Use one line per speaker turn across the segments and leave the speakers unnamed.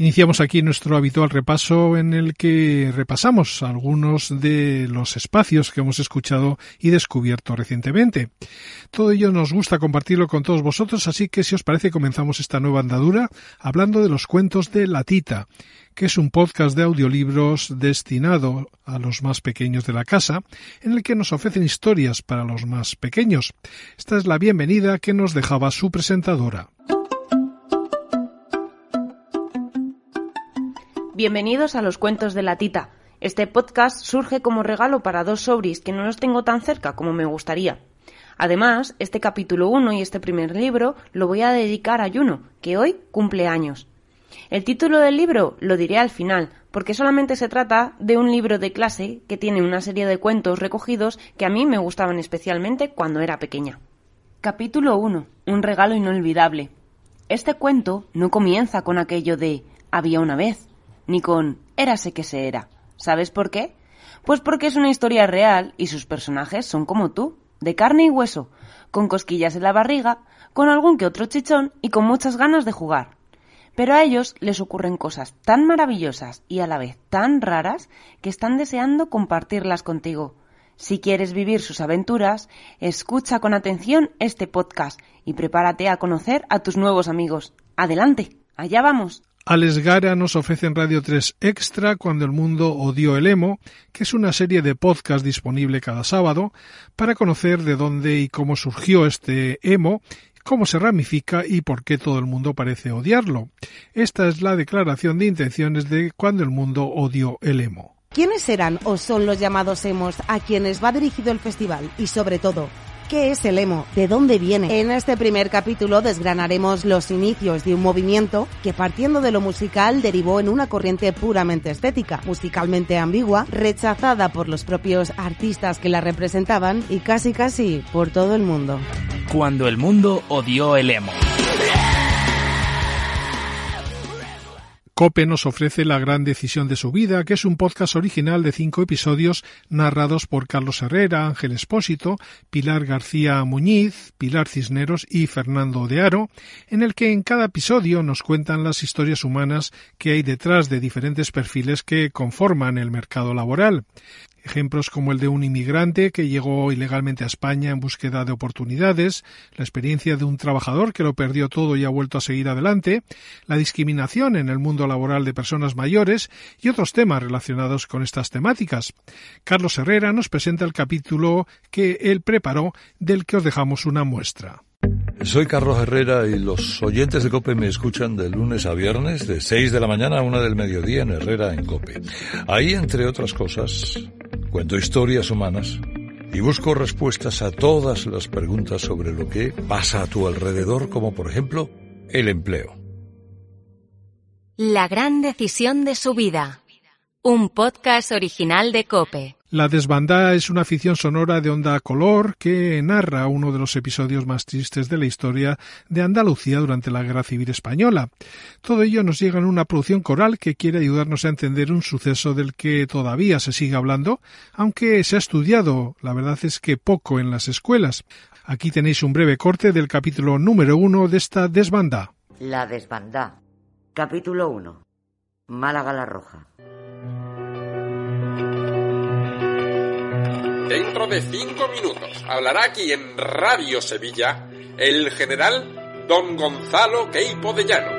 Iniciamos aquí nuestro habitual repaso en el que repasamos algunos de los espacios que hemos escuchado y descubierto recientemente. Todo ello nos gusta compartirlo con todos vosotros, así que si os parece comenzamos esta nueva andadura hablando de los cuentos de La Tita, que es un podcast de audiolibros destinado a los más pequeños de la casa, en el que nos ofrecen historias para los más pequeños. Esta es la bienvenida que nos dejaba su presentadora.
Bienvenidos a los cuentos de la tita. Este podcast surge como regalo para dos sobris que no los tengo tan cerca como me gustaría. Además, este capítulo 1 y este primer libro lo voy a dedicar a Juno, que hoy cumple años. El título del libro lo diré al final, porque solamente se trata de un libro de clase que tiene una serie de cuentos recogidos que a mí me gustaban especialmente cuando era pequeña. Capítulo 1. Un regalo inolvidable. Este cuento no comienza con aquello de había una vez, ni con érase que se era. ¿Sabes por qué? Pues porque es una historia real y sus personajes son como tú, de carne y hueso, con cosquillas en la barriga, con algún que otro chichón y con muchas ganas de jugar. Pero a ellos les ocurren cosas tan maravillosas y a la vez tan raras que están deseando compartirlas contigo. Si quieres vivir sus aventuras, escucha con atención este podcast y prepárate a conocer a tus nuevos amigos. Adelante, allá vamos.
Alex Gara nos ofrece en Radio 3 Extra cuando el mundo odió el emo, que es una serie de podcast disponible cada sábado para conocer de dónde y cómo surgió este emo, cómo se ramifica y por qué todo el mundo parece odiarlo. Esta es la declaración de intenciones de cuando el mundo odió el emo.
¿Quiénes serán o son los llamados emos a quienes va dirigido el festival? Y sobre todo, ¿Qué es el emo? ¿De dónde viene? En este primer capítulo desgranaremos los inicios de un movimiento que partiendo de lo musical derivó en una corriente puramente estética, musicalmente ambigua, rechazada por los propios artistas que la representaban y casi casi por todo el mundo.
Cuando el mundo odió el emo.
Cope nos ofrece La gran decisión de su vida, que es un podcast original de cinco episodios narrados por Carlos Herrera, Ángel Espósito, Pilar García Muñiz, Pilar Cisneros y Fernando de Aro, en el que en cada episodio nos cuentan las historias humanas que hay detrás de diferentes perfiles que conforman el mercado laboral. Ejemplos como el de un inmigrante que llegó ilegalmente a España en búsqueda de oportunidades, la experiencia de un trabajador que lo perdió todo y ha vuelto a seguir adelante, la discriminación en el mundo laboral de personas mayores y otros temas relacionados con estas temáticas. Carlos Herrera nos presenta el capítulo que él preparó del que os dejamos una muestra.
Soy Carlos Herrera y los oyentes de COPE me escuchan de lunes a viernes, de 6 de la mañana a 1 del mediodía en Herrera en COPE. Ahí, entre otras cosas, cuento historias humanas y busco respuestas a todas las preguntas sobre lo que pasa a tu alrededor, como por ejemplo el empleo.
La gran decisión de su vida. Un podcast original de Cope.
La desbandada es una ficción sonora de onda color que narra uno de los episodios más tristes de la historia de Andalucía durante la Guerra Civil Española. Todo ello nos llega en una producción coral que quiere ayudarnos a entender un suceso del que todavía se sigue hablando, aunque se ha estudiado, la verdad es que poco en las escuelas. Aquí tenéis un breve corte del capítulo número uno de esta desbandada.
La desbandada. Capítulo 1. Málaga la Roja.
Dentro de cinco minutos hablará aquí en Radio Sevilla el general don Gonzalo Queipo de Llano.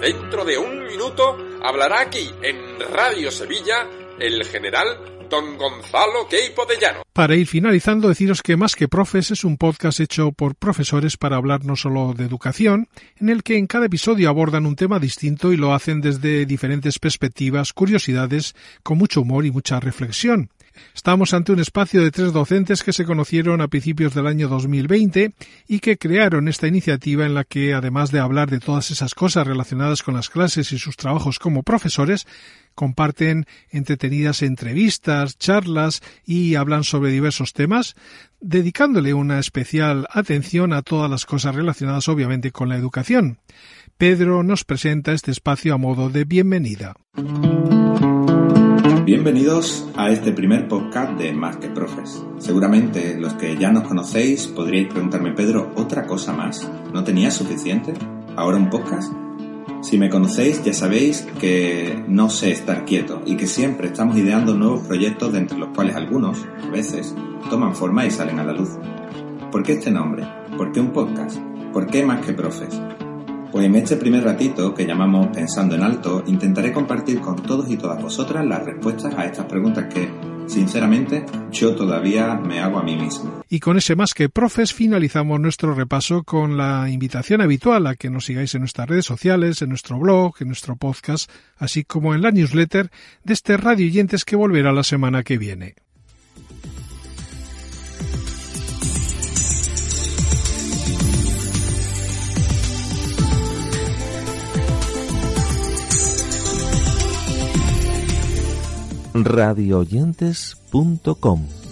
Dentro de un minuto hablará aquí en Radio Sevilla el general don Gonzalo Queipo de Llano.
Para ir finalizando, deciros que Más que Profes es un podcast hecho por profesores para hablar no solo de educación, en el que en cada episodio abordan un tema distinto y lo hacen desde diferentes perspectivas, curiosidades, con mucho humor y mucha reflexión. Estamos ante un espacio de tres docentes que se conocieron a principios del año 2020 y que crearon esta iniciativa en la que, además de hablar de todas esas cosas relacionadas con las clases y sus trabajos como profesores, comparten entretenidas entrevistas, charlas y hablan sobre diversos temas, dedicándole una especial atención a todas las cosas relacionadas obviamente con la educación. Pedro nos presenta este espacio a modo de bienvenida.
Bienvenidos a este primer podcast de Más que Profes. Seguramente los que ya nos conocéis podríais preguntarme, Pedro, ¿otra cosa más? ¿No tenías suficiente? ¿Ahora un podcast? Si me conocéis ya sabéis que no sé estar quieto y que siempre estamos ideando nuevos proyectos de entre los cuales algunos, a veces, toman forma y salen a la luz. ¿Por qué este nombre? ¿Por qué un podcast? ¿Por qué más que profes? Pues en este primer ratito que llamamos Pensando en Alto, intentaré compartir con todos y todas vosotras las respuestas a estas preguntas que, sinceramente, yo todavía me hago a mí mismo.
Y con ese más que profes finalizamos nuestro repaso con la invitación habitual a que nos sigáis en nuestras redes sociales, en nuestro blog, en nuestro podcast, así como en la newsletter de este Radio Oyentes que volverá la semana que viene.
radioyentes.com